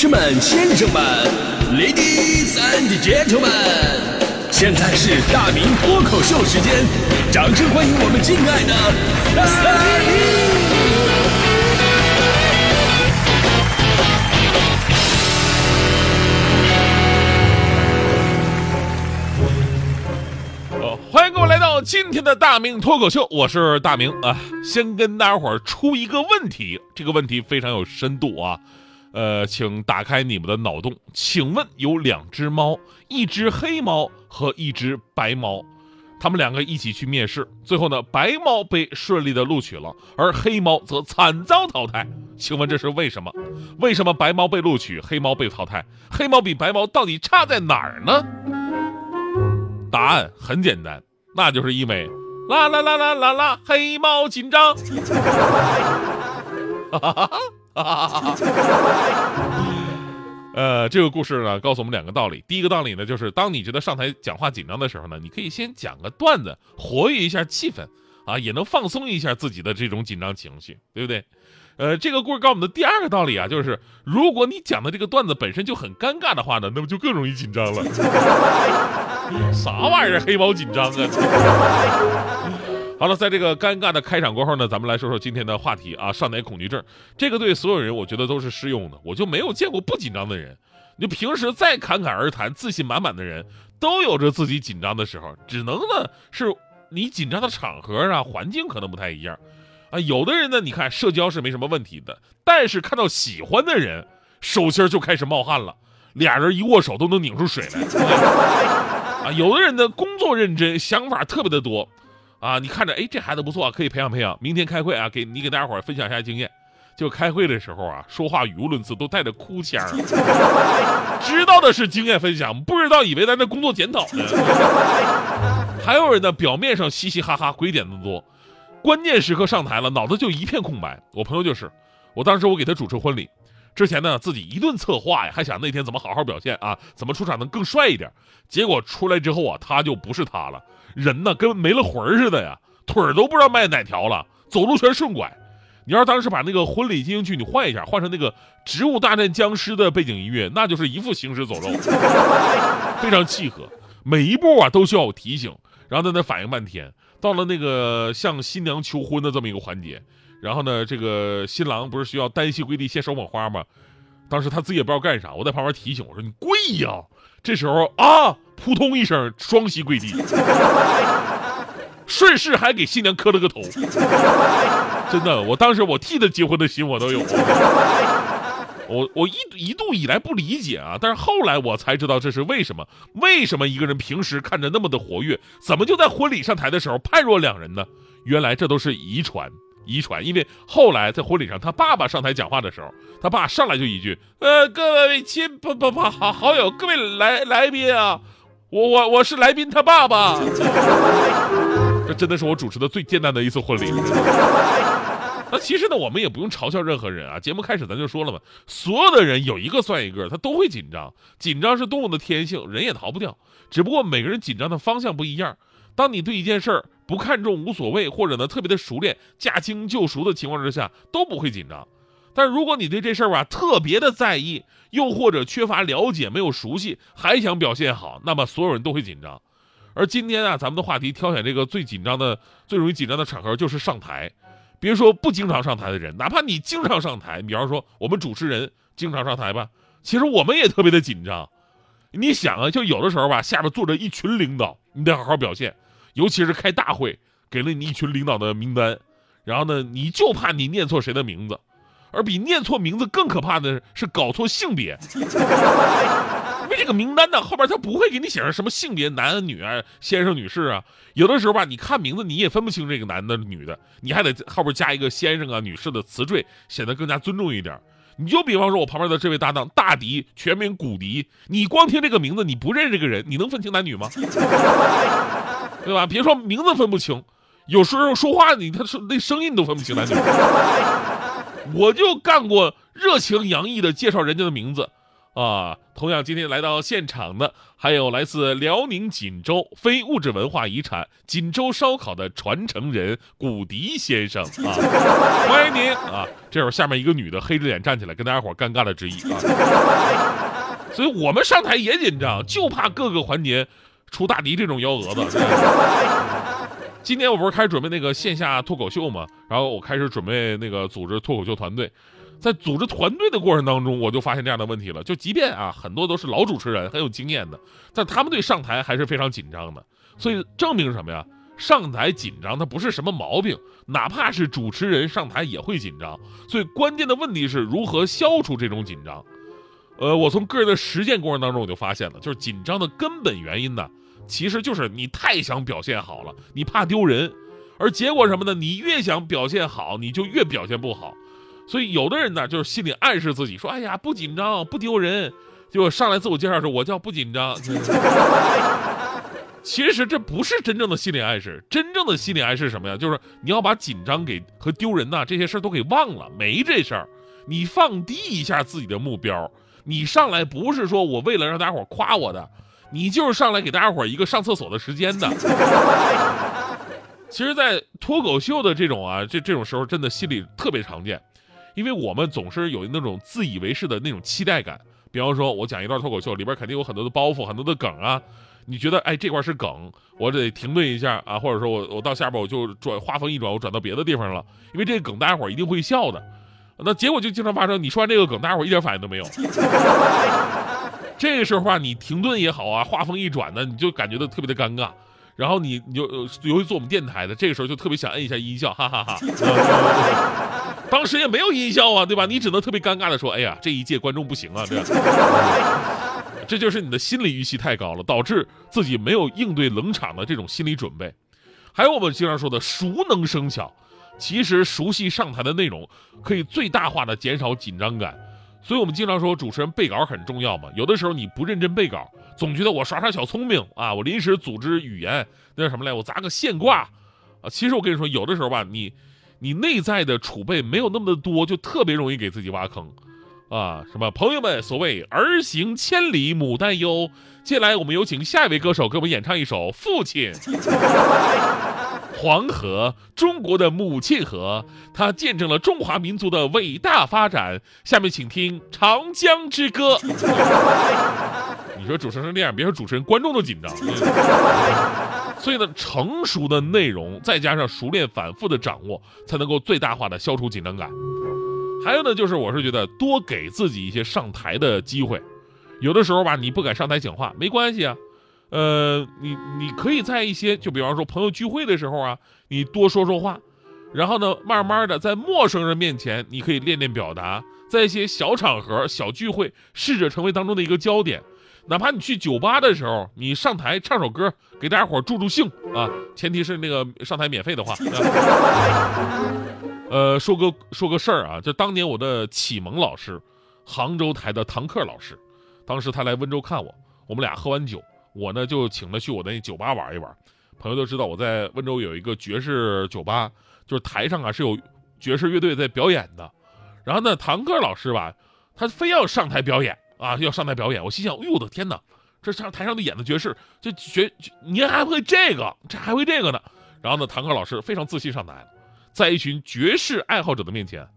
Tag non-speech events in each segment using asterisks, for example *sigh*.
士们、先生们，Ladies and Gentlemen，现在是大明脱口秀时间，掌声欢迎我们敬爱的大明！呃，欢迎各位来到今天的大明脱口秀，我是大明啊。先跟大家伙儿出一个问题，这个问题非常有深度啊。呃，请打开你们的脑洞，请问有两只猫，一只黑猫和一只白猫，他们两个一起去面试，最后呢，白猫被顺利的录取了，而黑猫则惨遭淘汰。请问这是为什么？为什么白猫被录取，黑猫被淘汰？黑猫比白猫到底差在哪儿呢？答案很简单，那就是因为啦啦啦啦啦啦，黑猫紧张。哈哈哈哈！*laughs* 呃，这个故事呢，告诉我们两个道理。第一个道理呢，就是当你觉得上台讲话紧张的时候呢，你可以先讲个段子，活跃一下气氛啊，也能放松一下自己的这种紧张情绪，对不对？呃，这个故事告诉我们的第二个道理啊，就是如果你讲的这个段子本身就很尴尬的话呢，那么就更容易紧张了。*laughs* 啥玩意儿？黑猫紧张啊！好了，在这个尴尬的开场过后呢，咱们来说说今天的话题啊，上台恐惧症。这个对所有人我觉得都是适用的，我就没有见过不紧张的人。你平时再侃侃而谈、自信满满的人，都有着自己紧张的时候，只能呢是你紧张的场合啊、环境可能不太一样啊。有的人呢，你看社交是没什么问题的，但是看到喜欢的人，手心就开始冒汗了，俩人一握手都能拧出水来。*laughs* 啊，有的人呢工作认真，想法特别的多。啊，你看着，哎，这孩子不错，可以培养培养。明天开会啊，给你给大家伙分享一下经验。就开会的时候啊，说话语无伦次，都带着哭腔。知道的是经验分享，不知道以为在那工作检讨呢。还有人呢，表面上嘻嘻哈哈，鬼点子多，关键时刻上台了，脑子就一片空白。我朋友就是，我当时我给他主持婚礼，之前呢自己一顿策划呀，还想那天怎么好好表现啊，怎么出场能更帅一点。结果出来之后啊，他就不是他了。人呢，跟没了魂似的呀，腿都不知道迈哪条了，走路全顺拐。你要是当时把那个婚礼进行曲你换一下，换成那个《植物大战僵尸》的背景音乐，那就是一副行尸走肉，非常契合。每一步啊都需要我提醒，然后在那反应半天。到了那个向新娘求婚的这么一个环节，然后呢，这个新郎不是需要单膝跪地献手捧花吗？当时他自己也不知道干啥，我在旁边提醒我说：“你跪呀！”这时候啊，扑通一声，双膝跪地，顺势还给新娘磕了个头。真的，我当时我替他结婚的心我都有。我我一一度以来不理解啊，但是后来我才知道这是为什么。为什么一个人平时看着那么的活跃，怎么就在婚礼上台的时候判若两人呢？原来这都是遗传。遗传，因为后来在婚礼上，他爸爸上台讲话的时候，他爸上来就一句：“呃，各位亲不不不好好友，各位来来宾啊，我我我是来宾他爸爸。*laughs* ”这真的是我主持的最艰难的一次婚礼。那其实呢，我们也不用嘲笑任何人啊。节目开始咱就说了嘛，所有的人有一个算一个，他都会紧张，紧张是动物的天性，人也逃不掉。只不过每个人紧张的方向不一样。当你对一件事儿，不看重、无所谓，或者呢特别的熟练、驾轻就熟的情况之下，都不会紧张。但如果你对这事儿吧特别的在意，又或者缺乏了解、没有熟悉，还想表现好，那么所有人都会紧张。而今天啊，咱们的话题挑选这个最紧张的、最容易紧张的场合就是上台。别说不经常上台的人，哪怕你经常上台，比方说我们主持人经常上台吧，其实我们也特别的紧张。你想啊，就有的时候吧，下边坐着一群领导，你得好好表现。尤其是开大会，给了你一群领导的名单，然后呢，你就怕你念错谁的名字，而比念错名字更可怕的是搞错性别。为这个名单呢，后边他不会给你写上什么性别，男女啊，先生女士啊。有的时候吧，你看名字你也分不清这个男的女的，你还得后边加一个先生啊、女士的词缀，显得更加尊重一点。你就比方说，我旁边的这位搭档大迪，全名古迪，你光听这个名字，你不认识这个人，你能分清男女吗？*laughs* 对吧？别说名字分不清，有时候说话你他说那声音都分不清男女。*laughs* 我就干过热情洋溢的介绍人家的名字，啊，同样今天来到现场的还有来自辽宁锦州非物质文化遗产锦州烧烤的传承人古迪先生 *laughs* 啊，欢迎您啊！这会儿下面一个女的黑着脸站起来，跟大家伙尴尬的致意啊。所以我们上台也紧张，就怕各个环节出大迪这种幺蛾子。*laughs* 今天我不是开始准备那个线下脱口秀嘛，然后我开始准备那个组织脱口秀团队。在组织团队的过程当中，我就发现这样的问题了。就即便啊，很多都是老主持人，很有经验的，但他们对上台还是非常紧张的。所以证明什么呀？上台紧张，它不是什么毛病。哪怕是主持人上台也会紧张。所以关键的问题是如何消除这种紧张。呃，我从个人的实践过程当中，我就发现了，就是紧张的根本原因呢，其实就是你太想表现好了，你怕丢人，而结果什么呢？你越想表现好，你就越表现不好。所以有的人呢，就是心里暗示自己说：“哎呀，不紧张，不丢人。”结果上来自我介绍说：“我叫不紧张。*laughs* ”其实这不是真正的心理暗示，真正的心理暗示什么呀？就是你要把紧张给和丢人呐这些事儿都给忘了，没这事儿。你放低一下自己的目标，你上来不是说我为了让大家伙夸我的，你就是上来给大家伙一个上厕所的时间的。其实，在脱口秀的这种啊，这这种时候，真的心里特别常见。因为我们总是有那种自以为是的那种期待感，比方说，我讲一段脱口秀，里边肯定有很多的包袱，很多的梗啊。你觉得，哎，这块是梗，我得停顿一下啊，或者说我我到下边我就转话锋一转，我转到别的地方了，因为这个梗大家伙一定会笑的。那结果就经常发生，你说完这个梗，大家伙一点反应都没有。这个时候吧，你停顿也好啊，话锋一转呢，你就感觉到特别的尴尬。然后你你就尤其做我们电台的，这个时候就特别想摁一下音效，哈哈哈。当时也没有音效啊，对吧？你只能特别尴尬的说：“哎呀，这一届观众不行啊，对吧？” *laughs* 这就是你的心理预期太高了，导致自己没有应对冷场的这种心理准备。还有我们经常说的“熟能生巧”，其实熟悉上台的内容可以最大化的减少紧张感。所以我们经常说主持人背稿很重要嘛。有的时候你不认真背稿，总觉得我耍耍小聪明啊，我临时组织语言那叫什么来？我砸个现挂啊。其实我跟你说，有的时候吧，你。你内在的储备没有那么的多，就特别容易给自己挖坑，啊，什么朋友们，所谓儿行千里母担忧。接下来我们有请下一位歌手给我们演唱一首《父亲》。*laughs* 黄河，中国的母亲河，它见证了中华民族的伟大发展。下面请听《长江之歌》。*laughs* 你说主持人这样，别说主持人，观众都紧张。所以呢，成熟的内容再加上熟练反复的掌握，才能够最大化的消除紧张感。还有呢，就是我是觉得多给自己一些上台的机会。有的时候吧，你不敢上台讲话没关系啊，呃，你你可以在一些就比方说朋友聚会的时候啊，你多说说话，然后呢，慢慢的在陌生人面前，你可以练练表达，在一些小场合、小聚会，试着成为当中的一个焦点。哪怕你去酒吧的时候，你上台唱首歌，给大家伙助助兴啊，前提是那个上台免费的话。*laughs* 呃，说个说个事儿啊，就当年我的启蒙老师，杭州台的唐克老师，当时他来温州看我，我们俩喝完酒，我呢就请他去我的那酒吧玩一玩。朋友都知道我在温州有一个爵士酒吧，就是台上啊是有爵士乐队在表演的，然后呢，唐克老师吧，他非要上台表演。啊，要上台表演，我心想，哎呦我的天哪，这上台上的演的爵士，这爵，您还会这个，这还会这个呢。然后呢，唐克老师非常自信上台，在一群爵士爱好者的面前，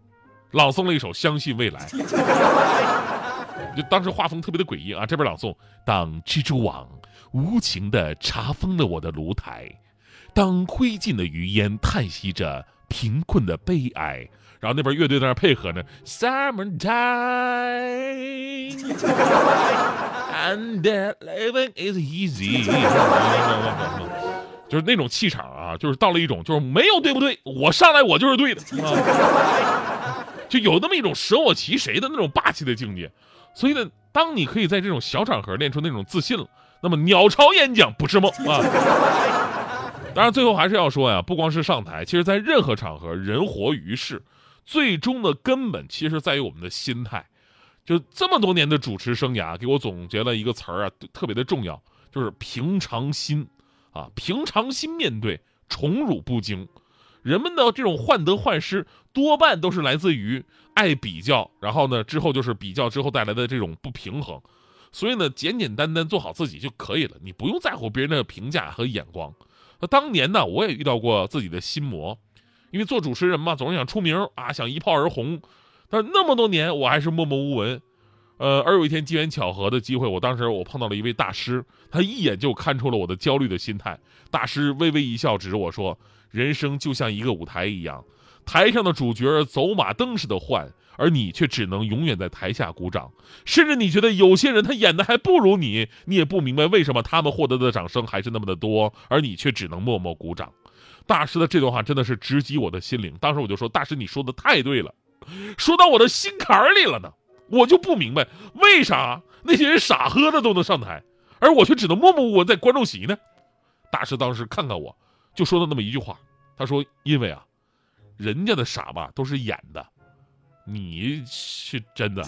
朗诵了一首《相信未来》。*laughs* 就当时画风特别的诡异啊，这边朗诵：当蜘蛛网无情地查封了我的炉台，当灰烬的余烟叹息着贫困的悲哀。然后那边乐队在那配合呢，Summertime and living is easy，*laughs* 就是那种气场啊，就是到了一种就是没有对不对，我上来我就是对的，啊就有那么一种舍我其谁的那种霸气的境界。所以呢，当你可以在这种小场合练出那种自信了，那么鸟巢演讲不是梦啊。当然，最后还是要说呀，不光是上台，其实在任何场合，人活于世。最终的根本其实在于我们的心态，就这么多年的主持生涯，给我总结了一个词儿啊，特别的重要，就是平常心啊，平常心面对，宠辱不惊。人们的这种患得患失，多半都是来自于爱比较，然后呢，之后就是比较之后带来的这种不平衡。所以呢，简简单单做好自己就可以了，你不用在乎别人的评价和眼光。那当年呢，我也遇到过自己的心魔，因为做主持人嘛，总是想出名啊，想一炮而红。但那么多年，我还是默默无闻。呃，而有一天机缘巧合的机会，我当时我碰到了一位大师，他一眼就看出了我的焦虑的心态。大师微微一笑，指着我说：“人生就像一个舞台一样，台上的主角走马灯似的换，而你却只能永远在台下鼓掌。甚至你觉得有些人他演的还不如你，你也不明白为什么他们获得的掌声还是那么的多，而你却只能默默鼓掌。”大师的这段话真的是直击我的心灵。当时我就说：“大师，你说的太对了，说到我的心坎儿里了呢。”我就不明白，为啥那些人傻呵的都能上台，而我却只能默默无闻在观众席呢？大师当时看看我，就说了那么一句话，他说：“因为啊，人家的傻吧都是演的，你是真的。”